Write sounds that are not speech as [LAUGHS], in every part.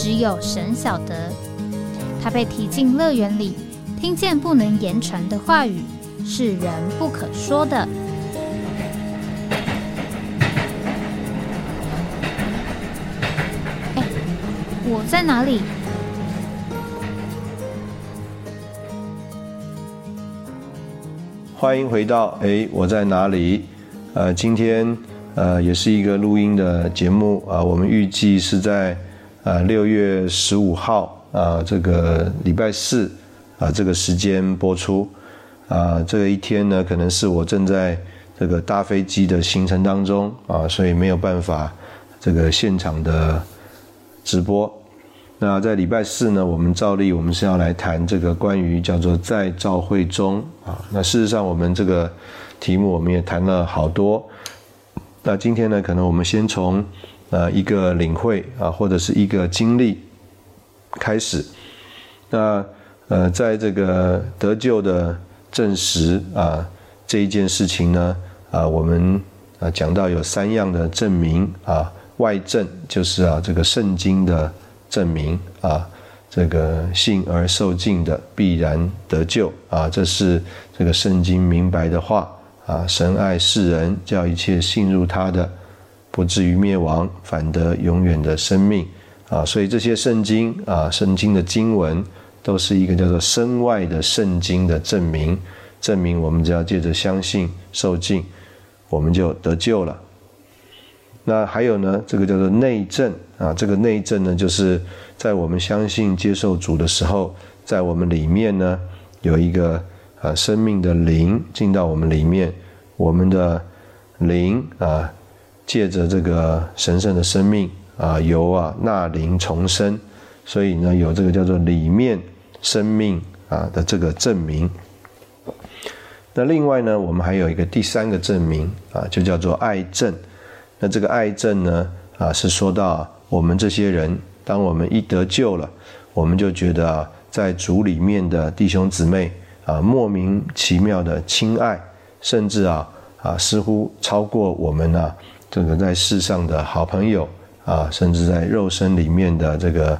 只有神晓得，他被提进乐园里，听见不能言传的话语，是人不可说的。哎，我在哪里？欢迎回到哎，我在哪里？呃，今天呃也是一个录音的节目啊，我们预计是在。啊，六月十五号啊，这个礼拜四啊，这个时间播出啊，这一天呢，可能是我正在这个搭飞机的行程当中啊，所以没有办法这个现场的直播。那在礼拜四呢，我们照例我们是要来谈这个关于叫做在召会中啊。那事实上，我们这个题目我们也谈了好多。那今天呢，可能我们先从。呃，一个领会啊，或者是一个经历开始。那呃，在这个得救的证实啊这一件事情呢，啊，我们啊讲到有三样的证明啊，外证就是啊这个圣经的证明啊，这个信而受尽的必然得救啊，这是这个圣经明白的话啊，神爱世人，叫一切信入他的。不至于灭亡，反得永远的生命啊！所以这些圣经啊，圣经的经文都是一个叫做身外的圣经的证明，证明我们只要借着相信受尽，我们就得救了。那还有呢，这个叫做内证啊，这个内证呢，就是在我们相信接受主的时候，在我们里面呢有一个啊生命的灵进到我们里面，我们的灵啊。借着这个神圣的生命啊，由啊纳灵重生，所以呢有这个叫做里面生命啊的这个证明。那另外呢，我们还有一个第三个证明啊，就叫做爱证。那这个爱证呢啊，是说到我们这些人，当我们一得救了，我们就觉得啊，在主里面的弟兄姊妹啊，莫名其妙的亲爱，甚至啊啊，似乎超过我们呢。这个在世上的好朋友啊，甚至在肉身里面的这个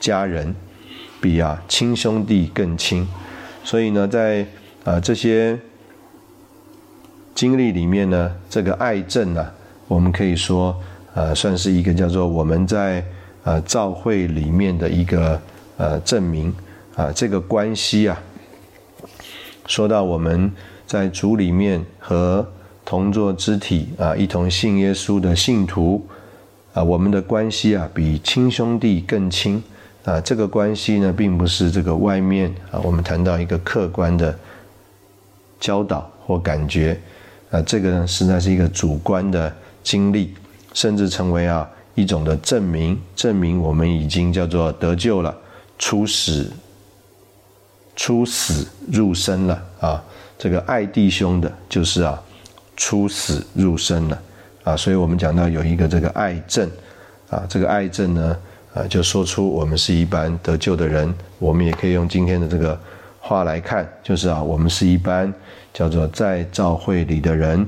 家人，比啊亲兄弟更亲。所以呢，在啊这些经历里面呢，这个爱证呢，我们可以说啊，算是一个叫做我们在啊教会里面的一个呃证明啊，这个关系啊，说到我们在主里面和。同作肢体啊，一同信耶稣的信徒啊，我们的关系啊，比亲兄弟更亲啊。这个关系呢，并不是这个外面啊，我们谈到一个客观的教导或感觉啊，这个呢，实在是一个主观的经历，甚至成为啊一种的证明，证明我们已经叫做得救了，出死出死入生了啊。这个爱弟兄的，就是啊。出死入生了，啊，所以我们讲到有一个这个爱证，啊，这个爱证呢，啊，就说出我们是一般得救的人，我们也可以用今天的这个话来看，就是啊，我们是一般叫做在教会里的人，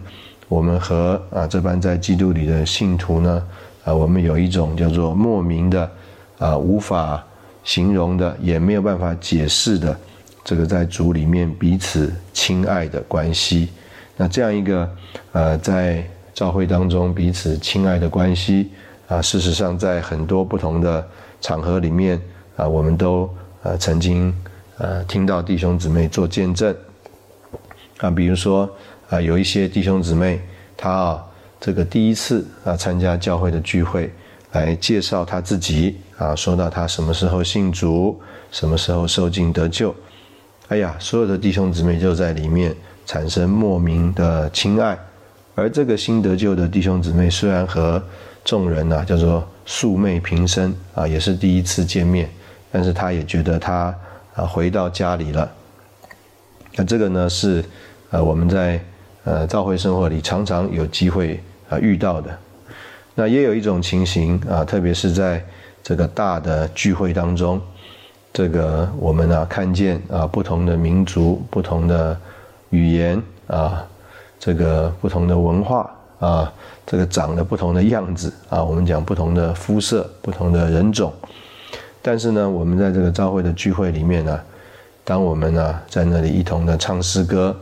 我们和啊这般在基督里的信徒呢，啊，我们有一种叫做莫名的，啊，无法形容的，也没有办法解释的，这个在主里面彼此亲爱的关系。那这样一个，呃，在教会当中彼此亲爱的关系啊，事实上在很多不同的场合里面啊，我们都呃曾经呃听到弟兄姊妹做见证啊，比如说啊，有一些弟兄姊妹他啊这个第一次啊参加教会的聚会，来介绍他自己啊，说到他什么时候信主，什么时候受尽得救，哎呀，所有的弟兄姊妹就在里面。产生莫名的亲爱，而这个新得救的弟兄姊妹，虽然和众人呐叫做素昧平生啊，也是第一次见面，但是他也觉得他啊回到家里了。那这个呢是呃我们在呃教会生活里常常有机会啊遇到的。那也有一种情形啊，特别是在这个大的聚会当中，这个我们啊看见啊不同的民族、不同的语言啊，这个不同的文化啊，这个长得不同的样子啊，我们讲不同的肤色、不同的人种。但是呢，我们在这个教会的聚会里面呢，当我们呢在那里一同的唱诗歌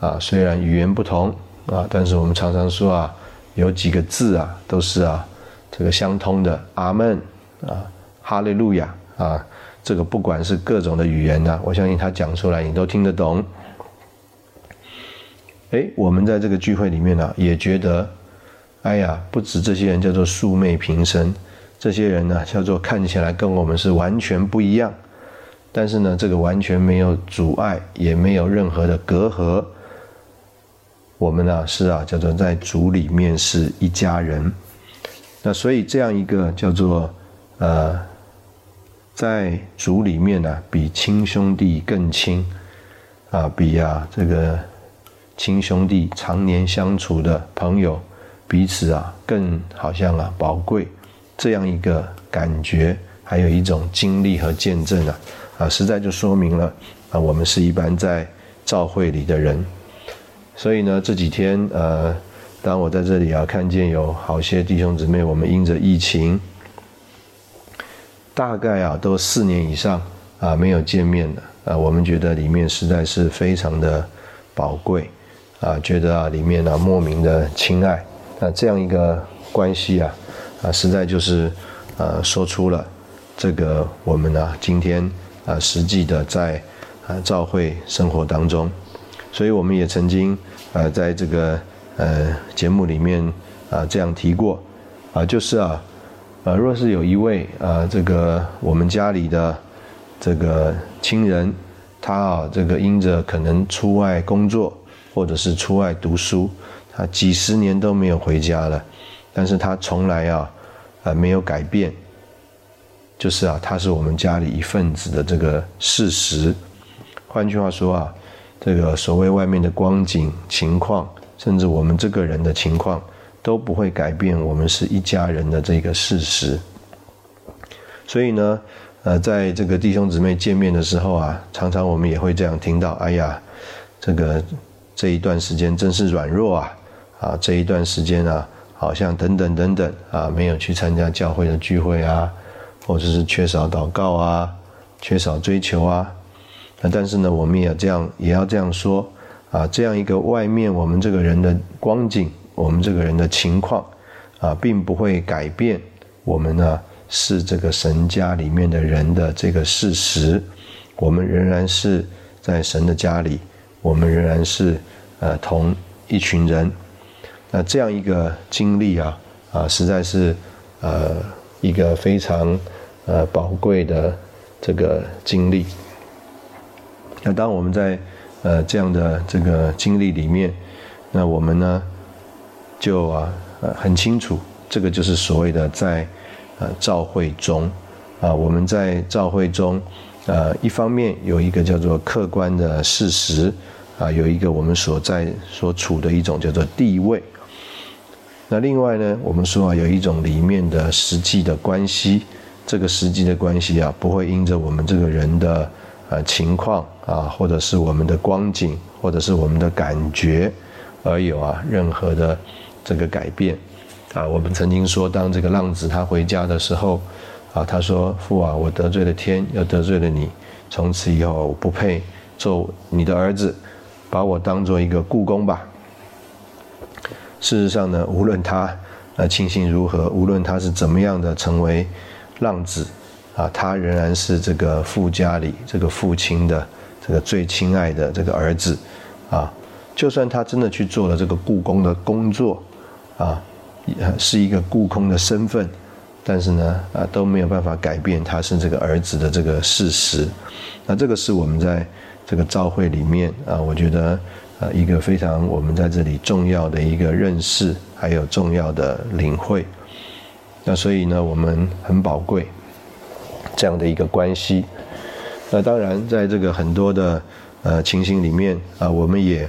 啊，虽然语言不同啊，但是我们常常说啊。有几个字啊，都是啊，这个相通的，阿门啊，哈利路亚啊，这个不管是各种的语言呢，我相信他讲出来你都听得懂。哎，我们在这个聚会里面呢，也觉得，哎呀，不止这些人叫做素昧平生，这些人呢叫做看起来跟我们是完全不一样，但是呢，这个完全没有阻碍，也没有任何的隔阂。我们呢是啊，叫做在主里面是一家人。那所以这样一个叫做呃，在主里面呢，比亲兄弟更亲啊，比啊这个亲兄弟常年相处的朋友彼此啊更好像啊宝贵。这样一个感觉，还有一种经历和见证啊啊，实在就说明了啊，我们是一般在教会里的人。所以呢，这几天呃，当我在这里啊，看见有好些弟兄姊妹，我们因着疫情，大概啊都四年以上啊没有见面了啊，我们觉得里面实在是非常的宝贵啊，觉得啊里面啊莫名的亲爱，那这样一个关系啊啊，实在就是呃说出了这个我们呢今天啊实际的在啊教会生活当中。所以我们也曾经，呃，在这个呃节目里面啊这样提过，啊，就是啊，呃，若是有一位啊这个我们家里的这个亲人，他啊这个因着可能出外工作或者是出外读书，他几十年都没有回家了，但是他从来啊啊没有改变，就是啊他是我们家里一份子的这个事实。换句话说啊。这个所谓外面的光景情况，甚至我们这个人的情况，都不会改变我们是一家人的这个事实。所以呢，呃，在这个弟兄姊妹见面的时候啊，常常我们也会这样听到：哎呀，这个这一段时间真是软弱啊！啊，这一段时间啊，好像等等等等啊，没有去参加教会的聚会啊，或者是缺少祷告啊，缺少追求啊。那但是呢，我们也这样，也要这样说啊，这样一个外面我们这个人的光景，我们这个人的情况啊，并不会改变我们呢是这个神家里面的人的这个事实。我们仍然是在神的家里，我们仍然是呃同一群人。那这样一个经历啊啊，实在是呃一个非常呃宝贵的这个经历。那当我们在呃这样的这个经历里面，那我们呢就啊呃很清楚，这个就是所谓的在呃召会中啊，我们在召会中呃一方面有一个叫做客观的事实啊，有一个我们所在所处的一种叫做地位。那另外呢，我们说啊有一种里面的实际的关系，这个实际的关系啊不会因着我们这个人的。呃，情况啊，或者是我们的光景，或者是我们的感觉，而有啊任何的这个改变啊。我们曾经说，当这个浪子他回家的时候，啊，他说：“父啊，我得罪了天，又得罪了你，从此以后我不配做你的儿子，把我当做一个故宫吧。”事实上呢，无论他呃情形如何，无论他是怎么样的成为浪子。啊，他仍然是这个父家里这个父亲的这个最亲爱的这个儿子，啊，就算他真的去做了这个故宫的工作，啊，是一个故宫的身份，但是呢，啊都没有办法改变他是这个儿子的这个事实。那这个是我们在这个召会里面啊，我觉得啊一个非常我们在这里重要的一个认识，还有重要的领会。那所以呢，我们很宝贵这样的一个关系。那当然，在这个很多的呃情形里面啊，我们也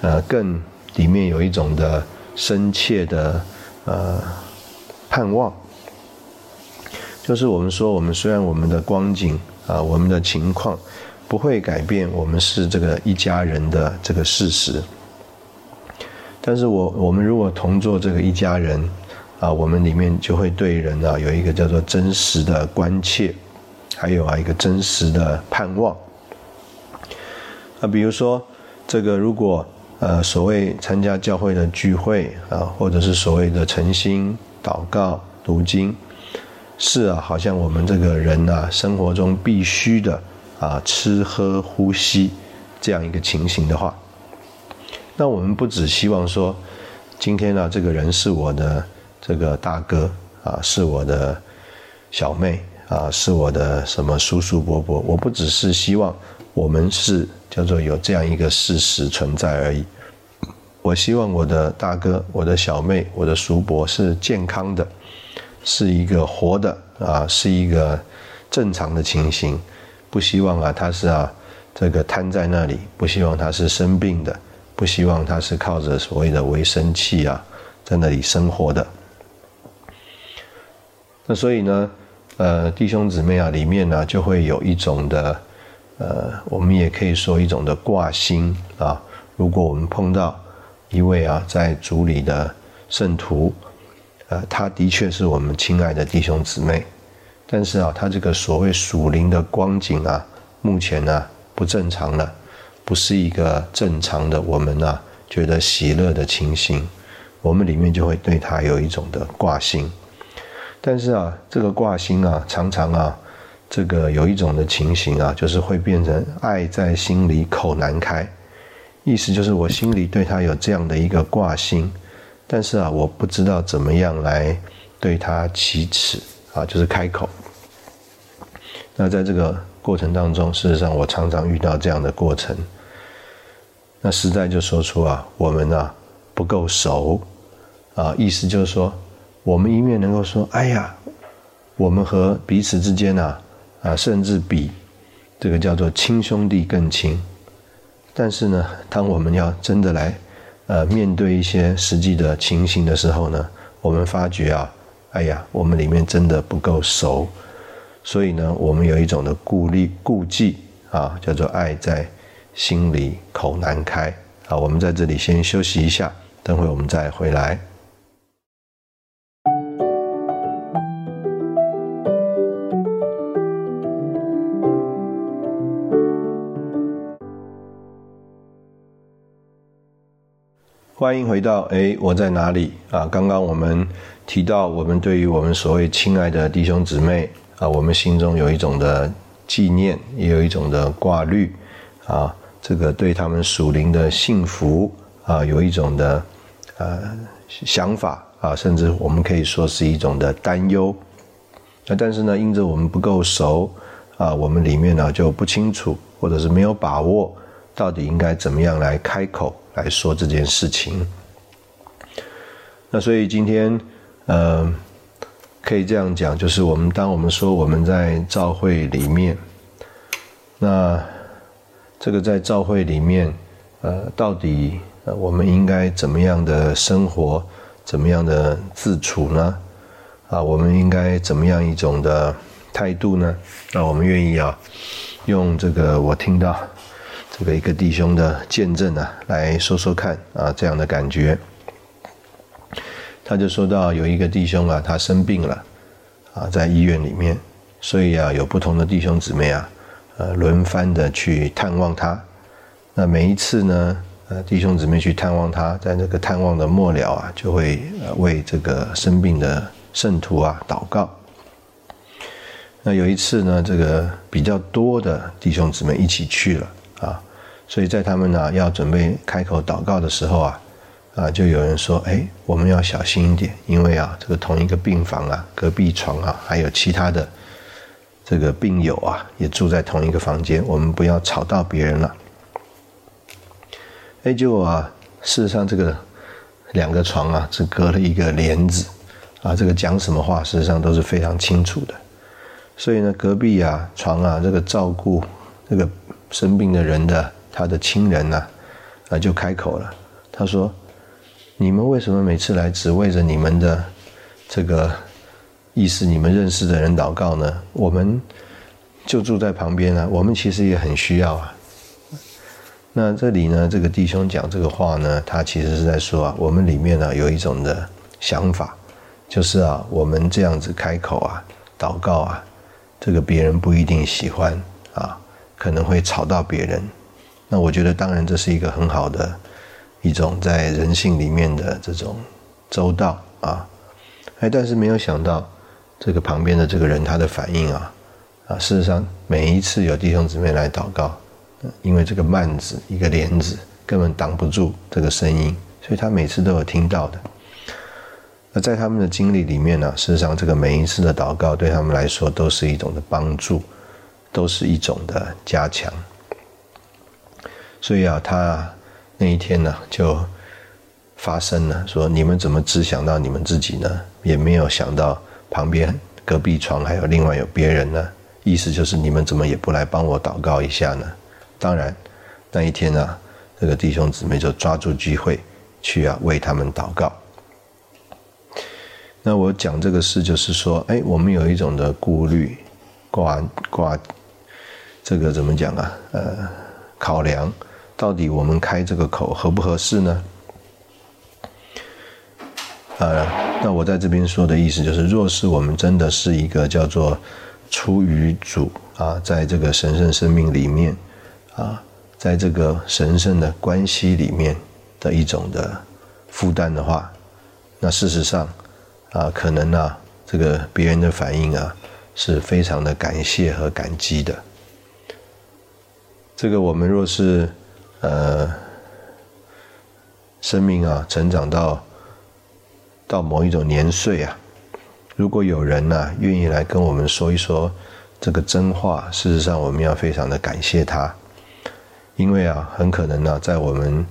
呃更里面有一种的深切的呃盼望，就是我们说，我们虽然我们的光景啊，我们的情况不会改变，我们是这个一家人的这个事实。但是我我们如果同做这个一家人，啊，我们里面就会对人啊有一个叫做真实的关切，还有啊一个真实的盼望。啊，比如说这个如果呃所谓参加教会的聚会啊，或者是所谓的诚心祷告读经，是啊，好像我们这个人啊生活中必须的啊吃喝呼吸这样一个情形的话。那我们不只希望说，今天呢，这个人是我的这个大哥啊，是我的小妹啊，是我的什么叔叔伯伯。我不只是希望我们是叫做有这样一个事实存在而已。我希望我的大哥、我的小妹、我的叔伯是健康的，是一个活的啊，是一个正常的情形。不希望啊，他是啊，这个瘫在那里。不希望他是生病的。不希望他是靠着所谓的维生器啊，在那里生活的。那所以呢，呃，弟兄姊妹啊，里面呢就会有一种的，呃，我们也可以说一种的挂心啊。如果我们碰到一位啊，在主里的圣徒，呃，他的确是我们亲爱的弟兄姊妹，但是啊，他这个所谓属灵的光景啊，目前呢不正常了。不是一个正常的，我们呢觉得喜乐的情形，我们里面就会对他有一种的挂心。但是啊，这个挂心啊，常常啊，这个有一种的情形啊，就是会变成爱在心里口难开。意思就是我心里对他有这样的一个挂心，但是啊，我不知道怎么样来对他启齿啊，就是开口。那在这个过程当中，事实上我常常遇到这样的过程。那实在就说出啊，我们啊不够熟，啊，意思就是说，我们一面能够说，哎呀，我们和彼此之间啊，啊，甚至比这个叫做亲兄弟更亲，但是呢，当我们要真的来，呃，面对一些实际的情形的时候呢，我们发觉啊，哎呀，我们里面真的不够熟，所以呢，我们有一种的顾虑、顾忌啊，叫做爱在。心里口难开啊！我们在这里先休息一下，等会我们再回来。欢迎回到哎，我在哪里啊？刚刚我们提到，我们对于我们所谓亲爱的弟兄姊妹啊，我们心中有一种的纪念，也有一种的挂虑啊。这个对他们属灵的幸福啊，有一种的呃想法啊，甚至我们可以说是一种的担忧。那但是呢，因着我们不够熟啊，我们里面呢就不清楚，或者是没有把握，到底应该怎么样来开口来说这件事情。那所以今天呃，可以这样讲，就是我们当我们说我们在教会里面，那。这个在教会里面，呃，到底我们应该怎么样的生活，怎么样的自处呢？啊，我们应该怎么样一种的态度呢？那我们愿意啊，用这个我听到这个一个弟兄的见证啊，来说说看啊，这样的感觉。他就说到有一个弟兄啊，他生病了，啊，在医院里面，所以啊，有不同的弟兄姊妹啊。呃，轮番的去探望他，那每一次呢，呃，弟兄姊妹去探望他，在那个探望的末了啊，就会为这个生病的圣徒啊祷告。那有一次呢，这个比较多的弟兄姊妹一起去了啊，所以在他们呢要准备开口祷告的时候啊，啊，就有人说，哎，我们要小心一点，因为啊，这个同一个病房啊，隔壁床啊，还有其他的。这个病友啊，也住在同一个房间，我们不要吵到别人了。哎，就啊，事实上这个两个床啊，只隔了一个帘子啊，这个讲什么话，事实上都是非常清楚的。所以呢，隔壁啊床啊，这个照顾这个生病的人的他的亲人呢，啊就开口了，他说：“你们为什么每次来只为着你们的这个意思，你们认识的人祷告呢？我们就住在旁边啊，我们其实也很需要啊。”那这里呢，这个弟兄讲这个话呢，他其实是在说啊，我们里面呢有一种的想法，就是啊，我们这样子开口啊，祷告啊，这个别人不一定喜欢啊，可能会吵到别人。那我觉得，当然这是一个很好的一种在人性里面的这种周到啊，哎，但是没有想到这个旁边的这个人他的反应啊，啊，事实上每一次有弟兄姊妹来祷告。因为这个幔子，一个帘子根本挡不住这个声音，所以他每次都有听到的。那在他们的经历里面呢，事实上这个每一次的祷告对他们来说都是一种的帮助，都是一种的加强。所以啊，他那一天呢就发生了，说你们怎么只想到你们自己呢？也没有想到旁边隔壁床还有另外有别人呢？意思就是你们怎么也不来帮我祷告一下呢？当然，那一天呢，这个弟兄姊妹就抓住机会去啊为他们祷告。那我讲这个事，就是说，哎，我们有一种的顾虑，挂挂，这个怎么讲啊？呃，考量到底我们开这个口合不合适呢？呃，那我在这边说的意思就是，若是我们真的是一个叫做出于主啊，在这个神圣生命里面。啊，在这个神圣的关系里面的一种的负担的话，那事实上啊，可能啊，这个别人的反应啊，是非常的感谢和感激的。这个我们若是呃，生命啊，成长到到某一种年岁啊，如果有人呢愿意来跟我们说一说这个真话，事实上我们要非常的感谢他。因为啊，很可能呢，在我们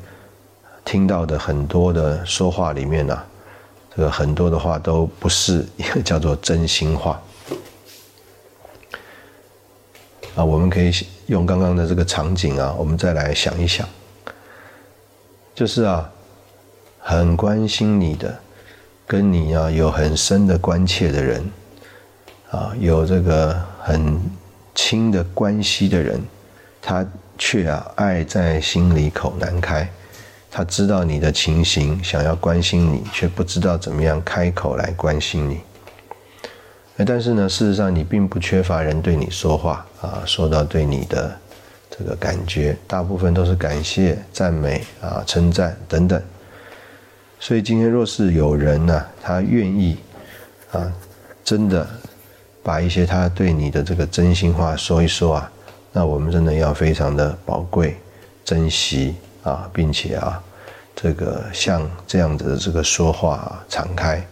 听到的很多的说话里面呢，这个很多的话都不是一个 [LAUGHS] 叫做真心话。啊，我们可以用刚刚的这个场景啊，我们再来想一想，就是啊，很关心你的，跟你啊有很深的关切的人，啊，有这个很亲的关系的人，他。却啊，爱在心里口难开。他知道你的情形，想要关心你，却不知道怎么样开口来关心你。但是呢，事实上你并不缺乏人对你说话啊，说到对你的这个感觉，大部分都是感谢、赞美啊、称赞等等。所以今天若是有人呢，他愿意啊，真的把一些他对你的这个真心话说一说啊。那我们真的要非常的宝贵、珍惜啊，并且啊，这个像这样子的这个说话啊，敞开，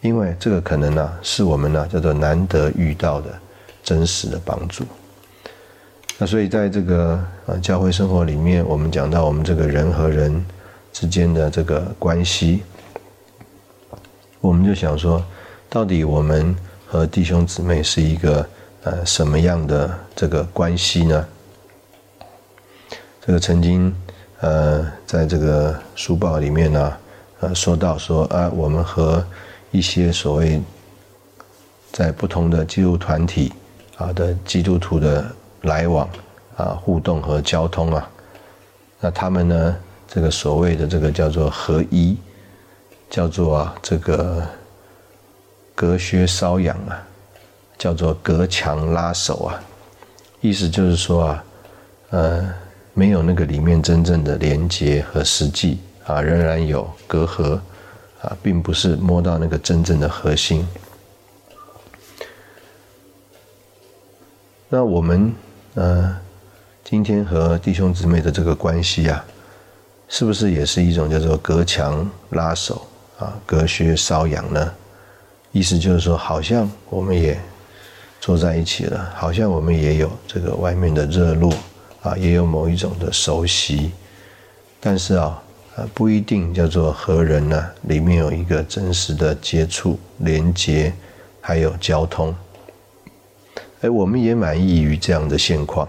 因为这个可能呢，是我们呢叫做难得遇到的真实的帮助。那所以在这个呃教会生活里面，我们讲到我们这个人和人之间的这个关系，我们就想说，到底我们和弟兄姊妹是一个。呃，什么样的这个关系呢？这个曾经，呃，在这个书报里面呢，呃，说到说啊，我们和一些所谓在不同的基督团体啊的基督徒的来往啊、互动和交通啊，那他们呢，这个所谓的这个叫做合一，叫做啊这个隔靴搔痒啊。叫做隔墙拉手啊，意思就是说啊，呃，没有那个里面真正的连接和实际啊，仍然有隔阂啊，并不是摸到那个真正的核心。那我们呃，今天和弟兄姊妹的这个关系啊，是不是也是一种叫做隔墙拉手啊，隔靴搔痒呢？意思就是说，好像我们也。坐在一起了，好像我们也有这个外面的热络啊，也有某一种的熟悉，但是啊，啊，不一定叫做和人呢，里面有一个真实的接触、连接，还有交通。哎，我们也满意于这样的现况，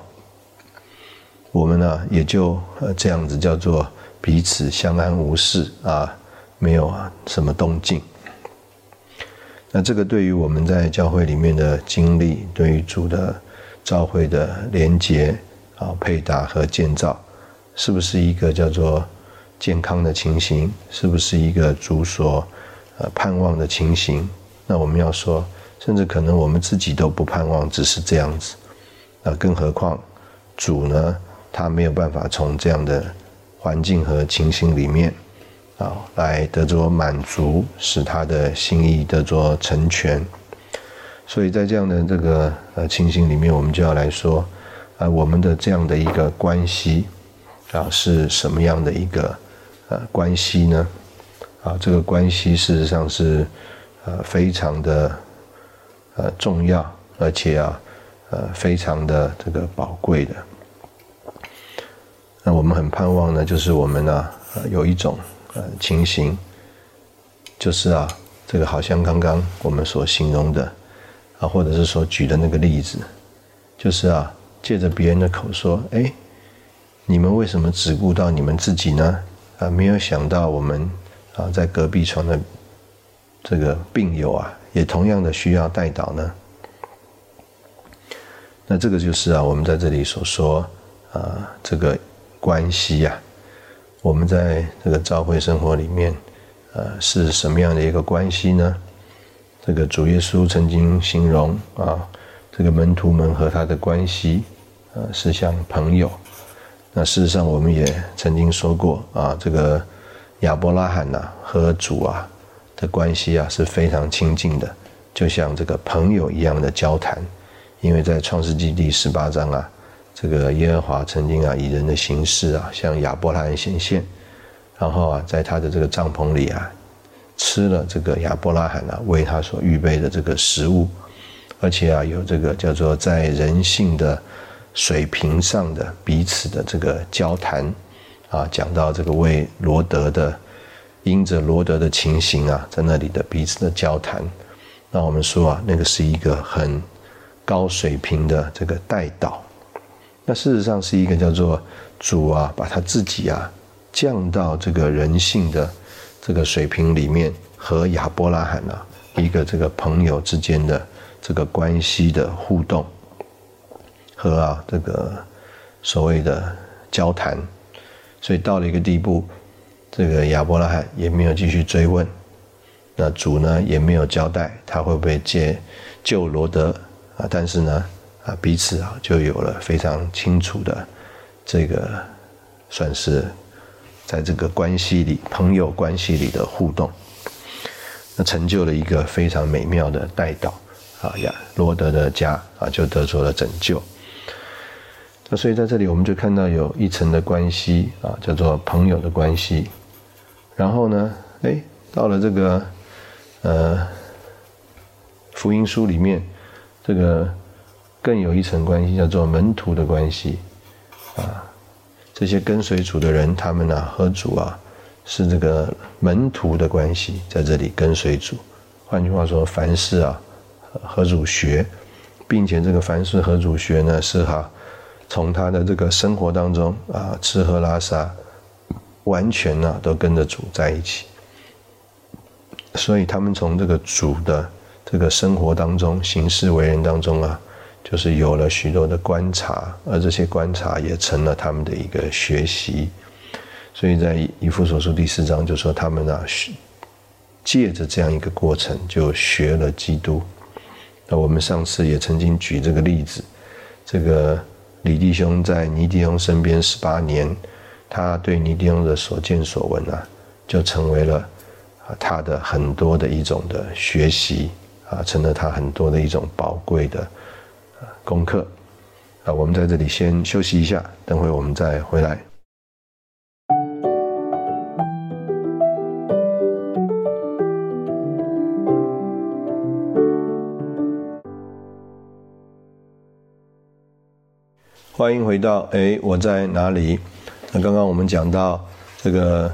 我们呢也就呃这样子叫做彼此相安无事啊，没有啊什么动静。那这个对于我们在教会里面的经历，对于主的教会的连接啊、配搭和建造，是不是一个叫做？健康的情形是不是一个主所呃盼望的情形？那我们要说，甚至可能我们自己都不盼望只是这样子，那更何况主呢？他没有办法从这样的环境和情形里面啊来得着满足，使他的心意得着成全。所以在这样的这个呃情形里面，我们就要来说啊，我们的这样的一个关系啊是什么样的一个？呃，关系呢？啊，这个关系事实上是呃非常的呃重要，而且啊呃非常的这个宝贵的。那我们很盼望呢，就是我们呢呃有一种呃情形，就是啊这个好像刚刚我们所形容的啊，或者是所举的那个例子，就是啊借着别人的口说，哎，你们为什么只顾到你们自己呢？啊，没有想到我们啊，在隔壁床的这个病友啊，也同样的需要带导呢。那这个就是啊，我们在这里所说啊，这个关系呀，我们在这个教会生活里面，呃，是什么样的一个关系呢？这个主耶稣曾经形容啊，这个门徒们和他的关系，呃，是像朋友。那事实上，我们也曾经说过啊，这个亚伯拉罕呐和主啊的关系啊是非常亲近的，就像这个朋友一样的交谈。因为在创世纪第十八章啊，这个耶和华曾经啊以人的形式啊向亚伯拉罕显现，然后啊在他的这个帐篷里啊吃了这个亚伯拉罕啊为他所预备的这个食物，而且啊有这个叫做在人性的。水平上的彼此的这个交谈，啊，讲到这个为罗德的，因着罗德的情形啊，在那里的彼此的交谈，那我们说啊，那个是一个很高水平的这个带导，那事实上是一个叫做主啊，把他自己啊降到这个人性的这个水平里面，和亚伯拉罕啊一个这个朋友之间的这个关系的互动。和啊，这个所谓的交谈，所以到了一个地步，这个亚伯拉罕也没有继续追问，那主呢也没有交代他会不会借救罗德啊，但是呢啊彼此啊就有了非常清楚的这个算是在这个关系里朋友关系里的互动，那成就了一个非常美妙的代祷啊呀罗德的家啊就得出了拯救。那所以在这里，我们就看到有一层的关系啊，叫做朋友的关系。然后呢，哎，到了这个呃福音书里面，这个更有一层关系，叫做门徒的关系啊。这些跟随主的人，他们呢和主啊是这个门徒的关系，在这里跟随主。换句话说，凡事啊和主学，并且这个凡事和主学呢是哈。从他的这个生活当中啊，吃喝拉撒，完全呢都跟着主在一起，所以他们从这个主的这个生活当中、行事为人当中啊，就是有了许多的观察，而这些观察也成了他们的一个学习。所以在以弗所书第四章就说他们啊，借着这样一个过程就学了基督。那我们上次也曾经举这个例子，这个。李弟兄在尼弟兄身边十八年，他对尼弟兄的所见所闻啊，就成为了啊他的很多的一种的学习啊，成了他很多的一种宝贵的功课啊。我们在这里先休息一下，等会我们再回来。欢迎回到哎，我在哪里？那刚刚我们讲到这个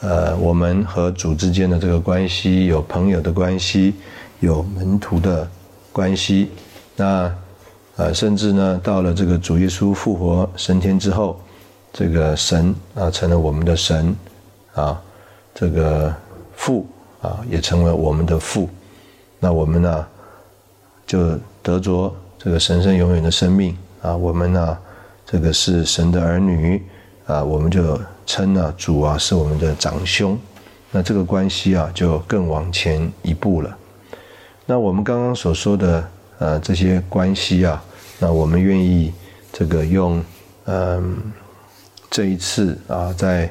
呃，我们和主之间的这个关系，有朋友的关系，有门徒的关系。那呃，甚至呢，到了这个主耶稣复活升天之后，这个神啊成了我们的神啊，这个父啊也成为我们的父。那我们呢，就得着这个神圣永远的生命啊。我们呢，这个是神的儿女啊，我们就。称啊，主啊是我们的长兄，那这个关系啊就更往前一步了。那我们刚刚所说的呃这些关系啊，那我们愿意这个用嗯这一次啊在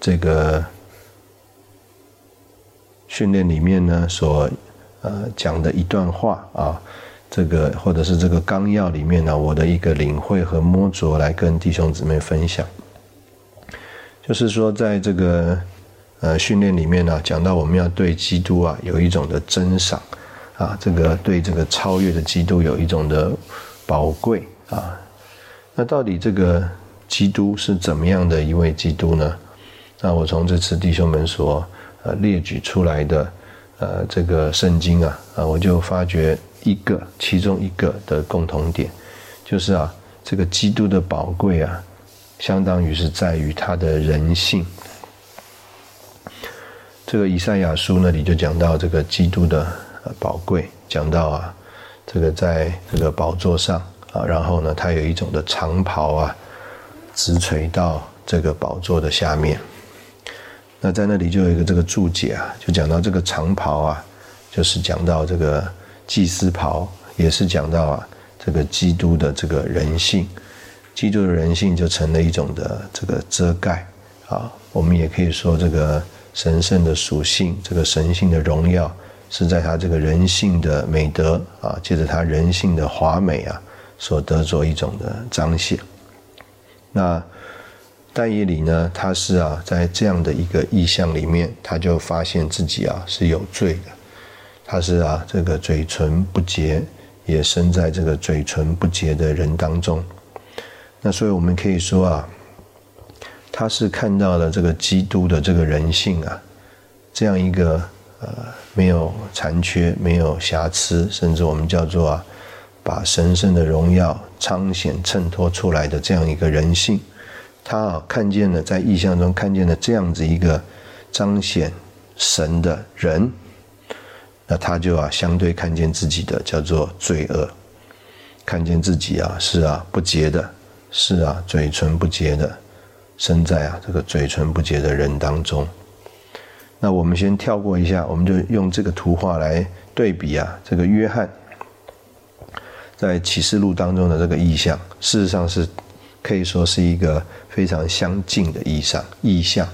这个训练里面呢所呃讲的一段话啊，这个或者是这个纲要里面呢，我的一个领会和摸着来跟弟兄姊妹分享。就是说，在这个呃训练里面呢，讲到我们要对基督啊有一种的珍赏啊，这个对这个超越的基督有一种的宝贵啊。那到底这个基督是怎么样的一位基督呢？那我从这次弟兄们所呃列举出来的呃这个圣经啊啊，我就发觉一个其中一个的共同点，就是啊这个基督的宝贵啊。相当于是在于他的人性。这个以赛亚书那里就讲到这个基督的宝贵，讲到啊，这个在这个宝座上啊，然后呢，他有一种的长袍啊，直垂到这个宝座的下面。那在那里就有一个这个注解啊，就讲到这个长袍啊，就是讲到这个祭司袍，也是讲到啊，这个基督的这个人性。基督的人性就成了一种的这个遮盖啊，我们也可以说这个神圣的属性，这个神性的荣耀是在他这个人性的美德啊，借着他人性的华美啊，所得着一种的彰显。那但以理呢，他是啊，在这样的一个意象里面，他就发现自己啊是有罪的，他是啊这个嘴唇不洁，也生在这个嘴唇不洁的人当中。那所以我们可以说啊，他是看到了这个基督的这个人性啊，这样一个呃没有残缺、没有瑕疵，甚至我们叫做啊，把神圣的荣耀彰显衬托出来的这样一个人性，他啊看见了在意象中看见了这样子一个彰显神的人，那他就啊相对看见自己的叫做罪恶，看见自己啊是啊不洁的。是啊，嘴唇不洁的，生在啊这个嘴唇不洁的人当中。那我们先跳过一下，我们就用这个图画来对比啊，这个约翰在启示录当中的这个意象，事实上是可以说是一个非常相近的意象。意象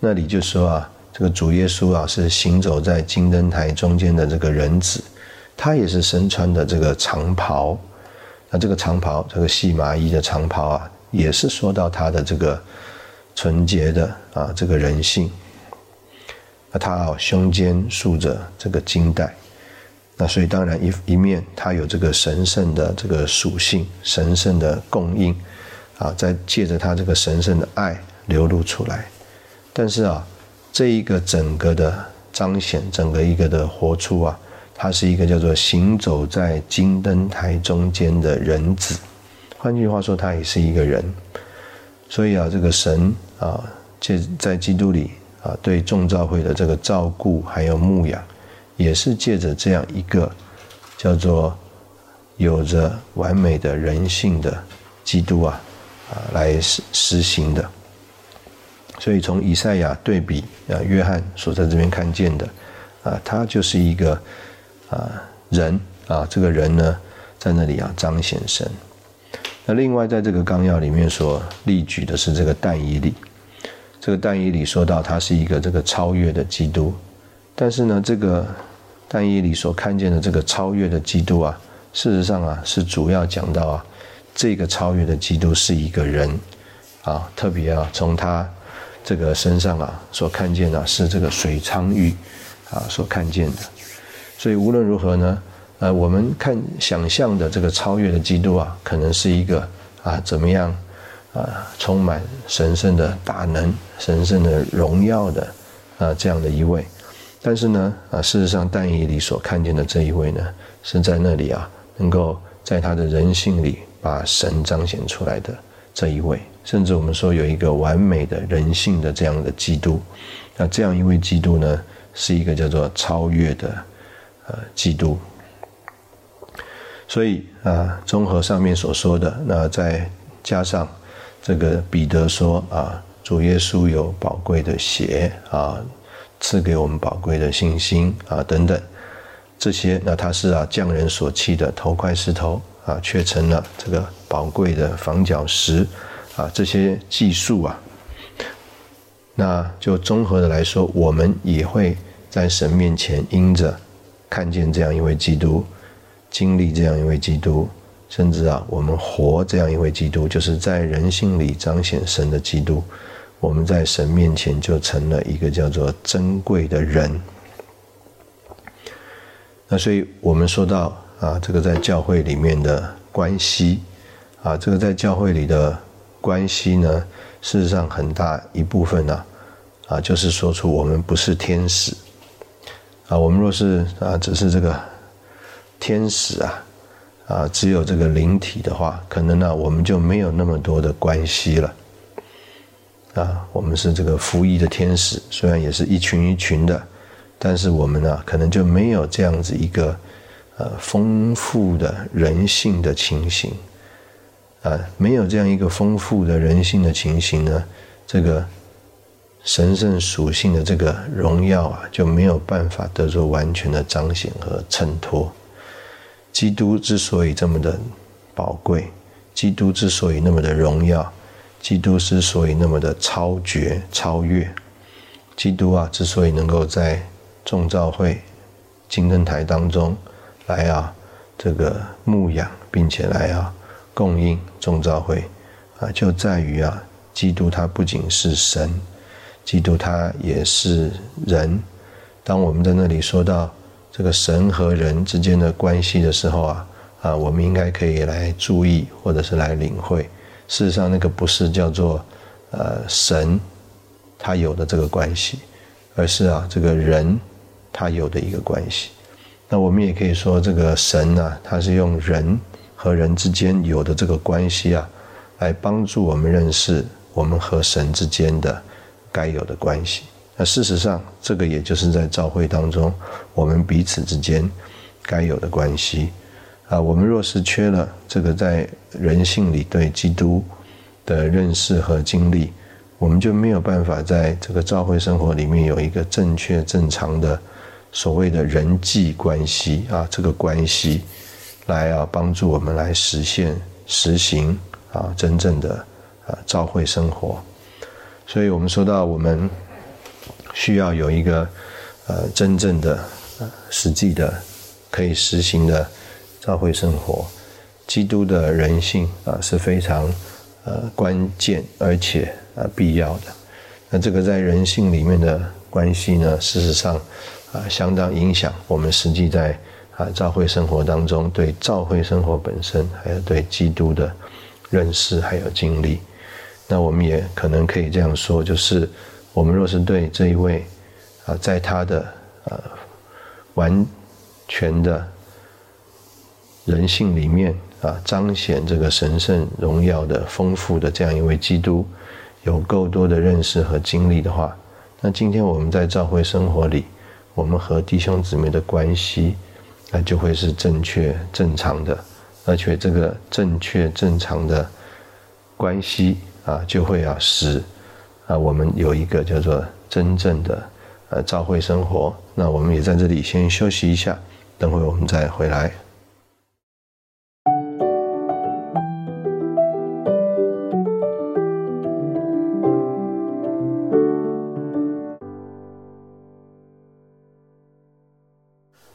那里就说啊，这个主耶稣啊是行走在金灯台中间的这个人子，他也是身穿的这个长袍。那这个长袍，这个细麻衣的长袍啊，也是说到他的这个纯洁的啊这个人性。那他啊胸间束着这个金带，那所以当然一一面他有这个神圣的这个属性，神圣的供应啊，在借着他这个神圣的爱流露出来。但是啊，这一个整个的彰显，整个一个的活出啊。他是一个叫做行走在金灯台中间的人子，换句话说，他也是一个人。所以啊，这个神啊，借在基督里啊，对众教会的这个照顾还有牧养，也是借着这样一个叫做有着完美的人性的基督啊啊来实实行的。所以从以赛亚对比啊，约翰所在这边看见的啊，他就是一个。啊，人啊，这个人呢，在那里啊彰显神。那另外，在这个纲要里面所例举的是这个但以理。这个但以理说到，他是一个这个超越的基督。但是呢，这个但以理所看见的这个超越的基督啊，事实上啊，是主要讲到啊，这个超越的基督是一个人啊，特别啊，从他这个身上啊所看见的是这个水苍玉啊所看见的。所以无论如何呢，呃，我们看想象的这个超越的基督啊，可能是一个啊怎么样啊充满神圣的大能、神圣的荣耀的啊这样的一位。但是呢，啊，事实上，但以里所看见的这一位呢，是在那里啊，能够在他的人性里把神彰显出来的这一位，甚至我们说有一个完美的人性的这样的基督，那这样一位基督呢，是一个叫做超越的呃基督。所以啊，综合上面所说的，那再加上这个彼得说啊，主耶稣有宝贵的血啊。赐给我们宝贵的信心啊，等等，这些那他是啊匠人所弃的头块石头啊，却成了这个宝贵的房角石啊，这些技术啊，那就综合的来说，我们也会在神面前因着看见这样一位基督，经历这样一位基督，甚至啊我们活这样一位基督，就是在人性里彰显神的基督。我们在神面前就成了一个叫做珍贵的人。那所以我们说到啊，这个在教会里面的关系啊，这个在教会里的关系呢，事实上很大一部分呢啊，就是说出我们不是天使啊，我们若是啊，只是这个天使啊啊，只有这个灵体的话，可能呢，我们就没有那么多的关系了。啊，我们是这个服役的天使，虽然也是一群一群的，但是我们呢，可能就没有这样子一个呃丰富的人性的情形，啊，没有这样一个丰富的人性的情形呢，这个神圣属性的这个荣耀啊，就没有办法得着完全的彰显和衬托。基督之所以这么的宝贵，基督之所以那么的荣耀。基督之所以那么的超绝超越，基督啊，之所以能够在众召会金灯台当中来啊，这个牧养，并且来啊供应众召会啊，就在于啊，基督他不仅是神，基督他也是人。当我们在那里说到这个神和人之间的关系的时候啊，啊，我们应该可以来注意，或者是来领会。事实上，那个不是叫做，呃，神他有的这个关系，而是啊，这个人他有的一个关系。那我们也可以说，这个神呢，他是用人和人之间有的这个关系啊，来帮助我们认识我们和神之间的该有的关系。那事实上，这个也就是在教会当中我们彼此之间该有的关系。啊，我们若是缺了这个在人性里对基督的认识和经历，我们就没有办法在这个教会生活里面有一个正确正常的所谓的人际关系啊，这个关系来啊帮助我们来实现实行啊真正的啊教会生活。所以我们说到我们需要有一个呃真正的呃实际的可以实行的。教会生活，基督的人性啊是非常呃关键而且啊必要的。那这个在人性里面的关系呢，事实上啊相当影响我们实际在啊教会生活当中对教会生活本身，还有对基督的认识还有经历。那我们也可能可以这样说，就是我们若是对这一位啊在他的呃完全的。人性里面啊，彰显这个神圣荣耀的丰富的这样一位基督，有够多的认识和经历的话，那今天我们在教会生活里，我们和弟兄姊妹的关系，那就会是正确正常的，而且这个正确正常的关系啊，就会啊使啊我们有一个叫做真正的呃教会生活。那我们也在这里先休息一下，等会我们再回来。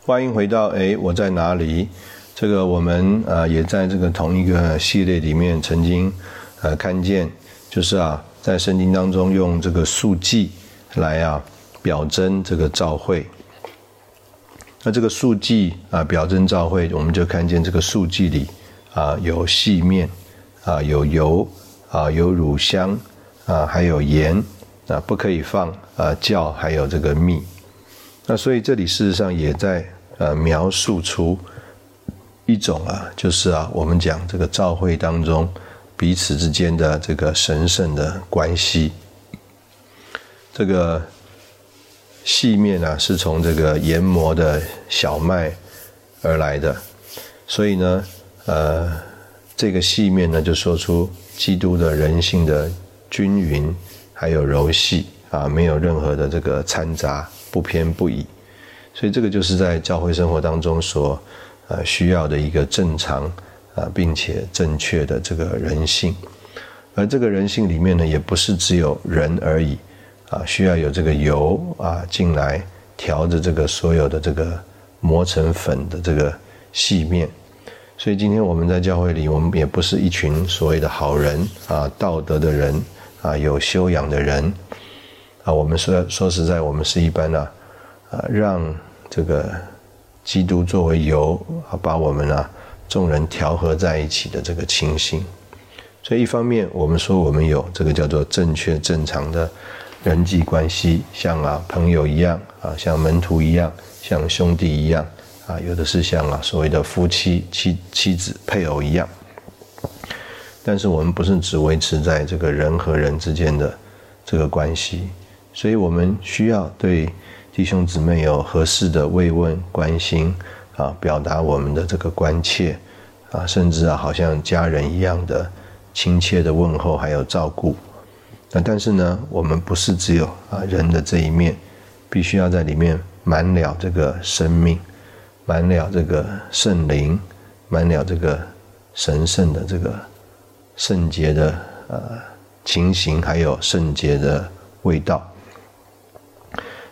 欢迎回到哎，我在哪里？这个我们呃也在这个同一个系列里面曾经呃看见，就是啊在圣经当中用这个数记来啊表征这个召会。那这个数记啊表征召会，我们就看见这个数记里啊有细面啊有油啊，有乳香啊，还有盐啊，不可以放啊酵，还有这个蜜。那所以这里事实上也在呃描述出一种啊，就是啊，我们讲这个教会当中彼此之间的这个神圣的关系。这个细面啊，是从这个研磨的小麦而来的，所以呢，呃，这个细面呢，就说出基督的人性的均匀，还有柔细啊，没有任何的这个掺杂，不偏不倚，所以这个就是在教会生活当中所呃需要的一个正常啊，并且正确的这个人性，而这个人性里面呢，也不是只有人而已。啊，需要有这个油啊进来调着这个所有的这个磨成粉的这个细面，所以今天我们在教会里，我们也不是一群所谓的好人啊，道德的人啊，有修养的人啊，我们说说实在，我们是一般呢啊，让这个基督作为油啊，把我们啊众人调和在一起的这个情形。所以一方面，我们说我们有这个叫做正确正常的。人际关系像啊朋友一样啊，像门徒一样，像兄弟一样啊，有的是像啊所谓的夫妻妻妻子配偶一样。但是我们不是只维持在这个人和人之间的这个关系，所以我们需要对弟兄姊妹有合适的慰问关心啊，表达我们的这个关切啊，甚至啊好像家人一样的亲切的问候还有照顾。那但是呢，我们不是只有啊人的这一面，必须要在里面满了这个生命，满了这个圣灵，满了这个神圣的这个圣洁的呃情形，还有圣洁的味道。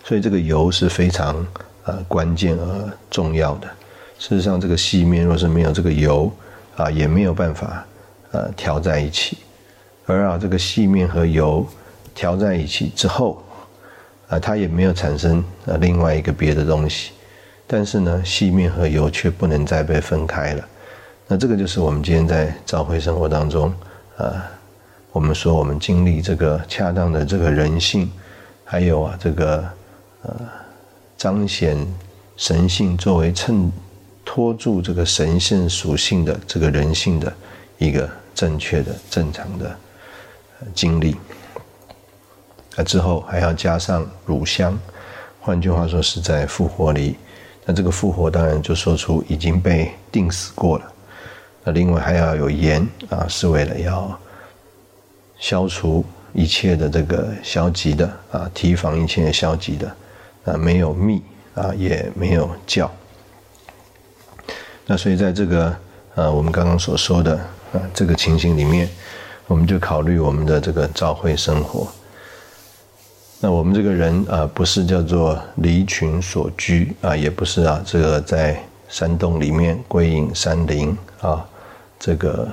所以这个油是非常呃关键而重要的。事实上，这个细面若是没有这个油啊，也没有办法呃调在一起。而啊，这个细面和油调在一起之后，啊，它也没有产生呃另外一个别的东西，但是呢，细面和油却不能再被分开了。那这个就是我们今天在教会生活当中，啊，我们说我们经历这个恰当的这个人性，还有啊这个呃彰显神性作为衬托住这个神性属性的这个人性的一个正确的正常的。经历，那之后还要加上乳香，换句话说是在复活里。那这个复活当然就说出已经被定死过了。那另外还要有盐啊，是为了要消除一切的这个消极的啊，提防一切消极的啊，没有密啊，也没有教。那所以在这个呃，我们刚刚所说的啊这个情形里面。我们就考虑我们的这个教会生活。那我们这个人啊，不是叫做离群所居啊，也不是啊，这个在山洞里面归隐山林啊，这个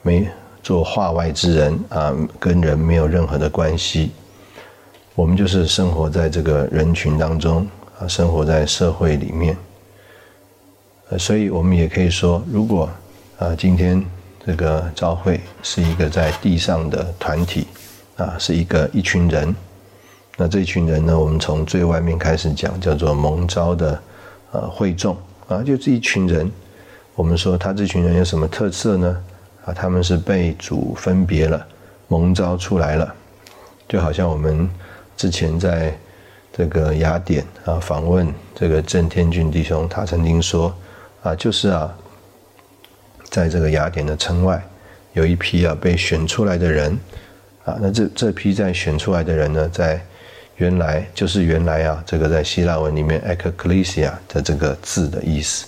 没做化外之人啊，跟人没有任何的关系。我们就是生活在这个人群当中啊，生活在社会里面。呃，所以我们也可以说，如果啊，今天。这个教会是一个在地上的团体，啊，是一个一群人。那这群人呢，我们从最外面开始讲，叫做蒙召的，呃，会众啊，就是一群人。我们说他这群人有什么特色呢？啊，他们是被主分别了，蒙召出来了，就好像我们之前在这个雅典啊访问这个郑天俊弟兄，他曾经说，啊，就是啊。在这个雅典的城外，有一批啊被选出来的人，啊，那这这批在选出来的人呢，在原来就是原来啊，这个在希腊文里面 “ekklesia” 的这个字的意思，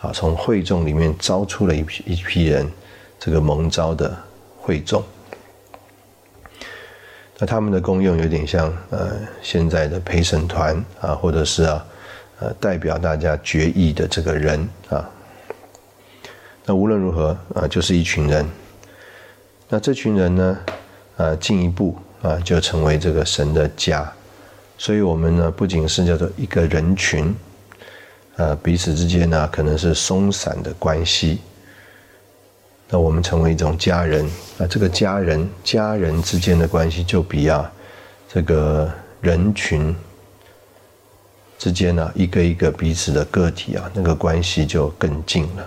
啊，从会众里面招出了一批一批人，这个蒙招的会众。那他们的功用有点像呃现在的陪审团啊，或者是啊呃代表大家决议的这个人啊。那无论如何啊，就是一群人。那这群人呢，啊，进一步啊，就成为这个神的家。所以，我们呢，不仅是叫做一个人群，呃，彼此之间呢，可能是松散的关系。那我们成为一种家人啊，这个家人家人之间的关系就比啊这个人群之间呢一个一个彼此的个体啊，那个关系就更近了。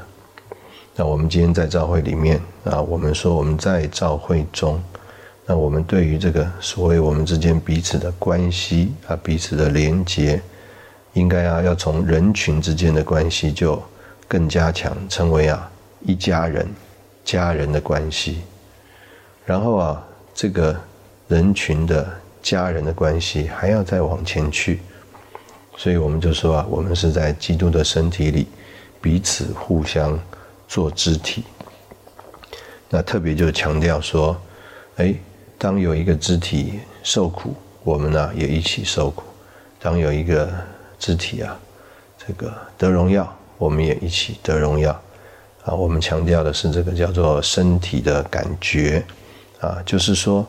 那我们今天在教会里面啊，我们说我们在教会中，那我们对于这个所谓我们之间彼此的关系啊，彼此的连结，应该啊要从人群之间的关系就更加强，成为啊一家人。家人的关系，然后啊，这个人群的家人的关系还要再往前去，所以我们就说啊，我们是在基督的身体里彼此互相做肢体。那特别就强调说，哎，当有一个肢体受苦，我们呢也一起受苦；当有一个肢体啊，这个得荣耀，我们也一起得荣耀。啊，我们强调的是这个叫做身体的感觉，啊，就是说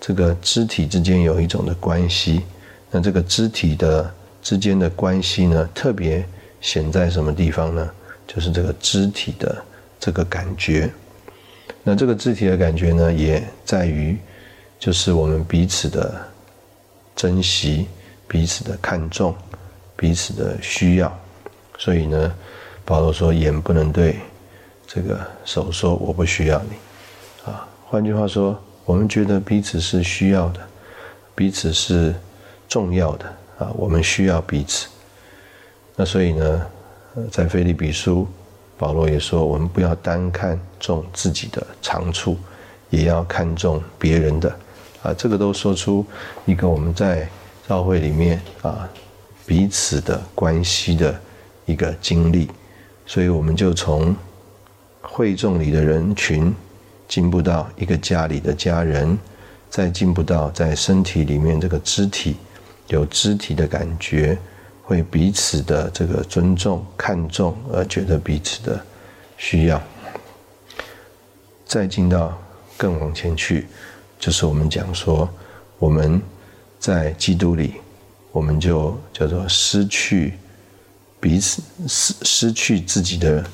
这个肢体之间有一种的关系。那这个肢体的之间的关系呢，特别显在什么地方呢？就是这个肢体的这个感觉。那这个肢体的感觉呢，也在于就是我们彼此的珍惜、彼此的看重、彼此的需要。所以呢，保罗说：“眼不能对。”这个手说我不需要你，啊，换句话说，我们觉得彼此是需要的，彼此是重要的啊，我们需要彼此。那所以呢，在菲利比书，保罗也说，我们不要单看重自己的长处，也要看重别人的，啊，这个都说出一个我们在教会里面啊彼此的关系的一个经历，所以我们就从。会众里的人群，进不到一个家里的家人，再进不到在身体里面这个肢体，有肢体的感觉，会彼此的这个尊重、看重，而觉得彼此的需要。再进到更往前去，就是我们讲说，我们在基督里，我们就叫做失去彼此，失失去自己的。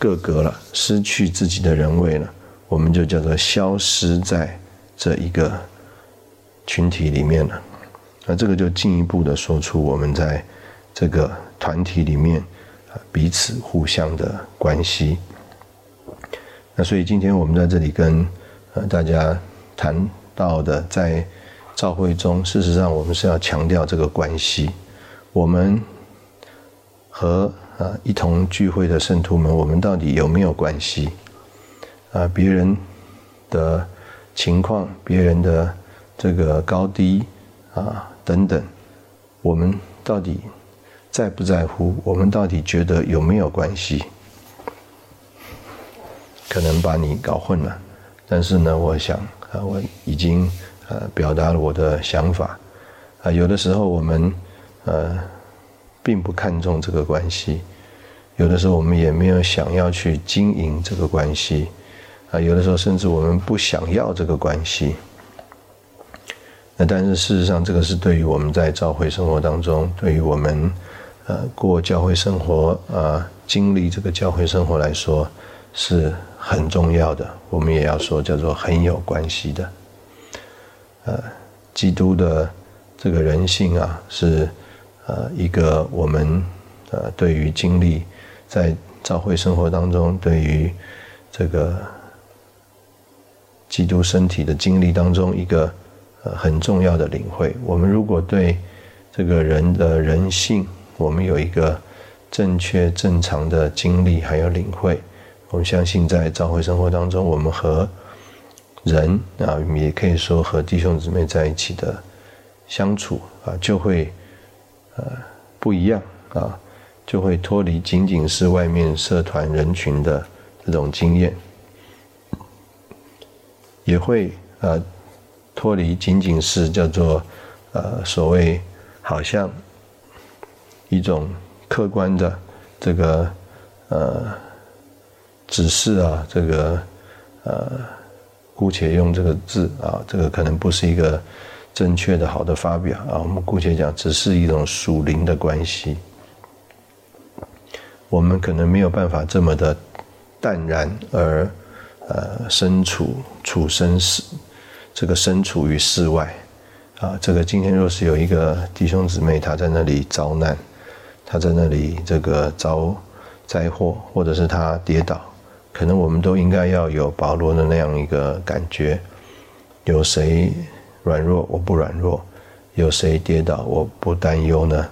各格了，失去自己的人位了，我们就叫做消失在这一个群体里面了。那这个就进一步的说出我们在这个团体里面啊彼此互相的关系。那所以今天我们在这里跟呃大家谈到的，在教会中，事实上我们是要强调这个关系，我们和。啊，一同聚会的圣徒们，我们到底有没有关系？啊，别人的情况，别人的这个高低啊等等，我们到底在不在乎？我们到底觉得有没有关系？可能把你搞混了，但是呢，我想啊，我已经呃表达了我的想法。啊，有的时候我们呃。并不看重这个关系，有的时候我们也没有想要去经营这个关系，啊，有的时候甚至我们不想要这个关系。那但是事实上，这个是对于我们在教会生活当中，对于我们呃过教会生活啊，经历这个教会生活来说是很重要的。我们也要说叫做很有关系的。呃，基督的这个人性啊是。呃，一个我们呃，对于经历在教会生活当中，对于这个基督身体的经历当中，一个呃很重要的领会。我们如果对这个人的人性，我们有一个正确正常的经历还有领会，我们相信在教会生活当中，我们和人啊，也可以说和弟兄姊妹在一起的相处啊，就会。呃，不一样啊，就会脱离仅仅是外面社团人群的这种经验，也会呃脱离仅仅是叫做呃所谓好像一种客观的这个呃指示啊，这个呃姑且用这个字啊，这个可能不是一个。正确的好的发表啊，我们姑且讲，只是一种属灵的关系。我们可能没有办法这么的淡然而呃身处处身事，这个身处于世外啊。这个今天若是有一个弟兄姊妹他在那里遭难，他在那里这个遭灾祸，或者是他跌倒，可能我们都应该要有保罗的那样一个感觉：有谁软弱，我不软弱；有谁跌倒，我不担忧呢？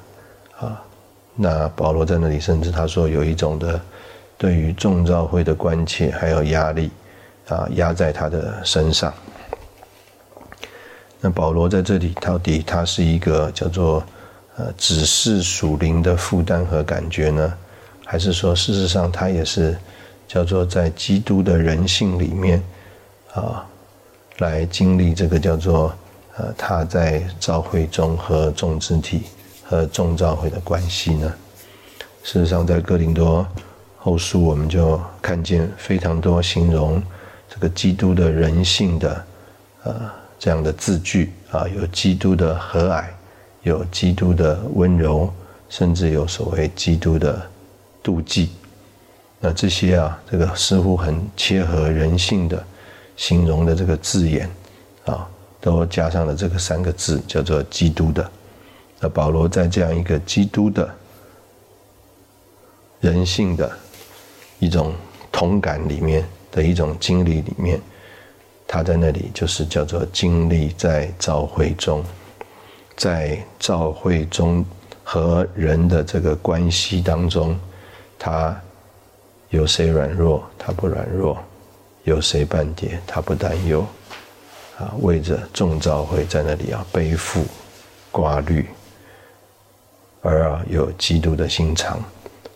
啊。那保罗在那里，甚至他说有一种的对于众召会的关切还有压力啊，压在他的身上。那保罗在这里到底他是一个叫做呃只是属灵的负担和感觉呢，还是说事实上他也是叫做在基督的人性里面啊来经历这个叫做呃他在召会中和众肢体。和众召会的关系呢？事实上，在哥林多后书，我们就看见非常多形容这个基督的人性的呃这样的字句啊，有基督的和蔼，有基督的温柔，甚至有所谓基督的妒忌。那这些啊，这个似乎很切合人性的形容的这个字眼啊，都加上了这个三个字，叫做基督的。那保罗在这样一个基督的人性的一种同感里面的一种经历里面，他在那里就是叫做经历在教会中，在教会中和人的这个关系当中，他有谁软弱，他不软弱；有谁半跌，他不担忧。啊，为着众教会在那里啊背负挂虑。而啊，有基督的心肠。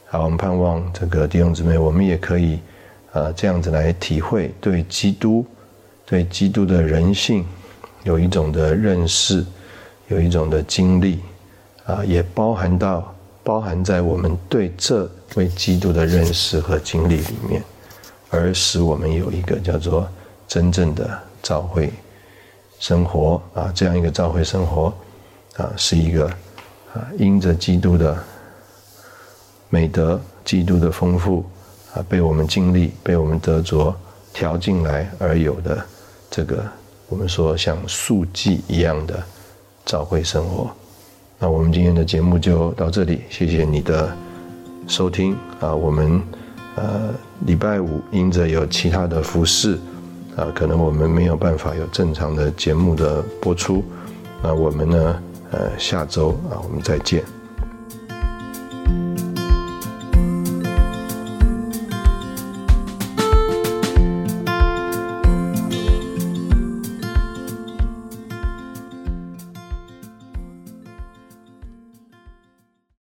好，我们盼望这个弟兄姊妹，我们也可以啊这样子来体会对基督、对基督的人性有一种的认识，有一种的经历啊，也包含到包含在我们对这位基督的认识和经历里面，而使我们有一个叫做真正的教会生活啊，这样一个教会生活啊，是一个。啊，因着基督的美德、基督的丰富啊，被我们经历、被我们得着调进来而有的这个，我们说像速记一样的教会生活。那我们今天的节目就到这里，谢谢你的收听啊。我们呃礼拜五因着有其他的服饰啊，可能我们没有办法有正常的节目的播出。那我们呢？呃，下周啊，我们再见。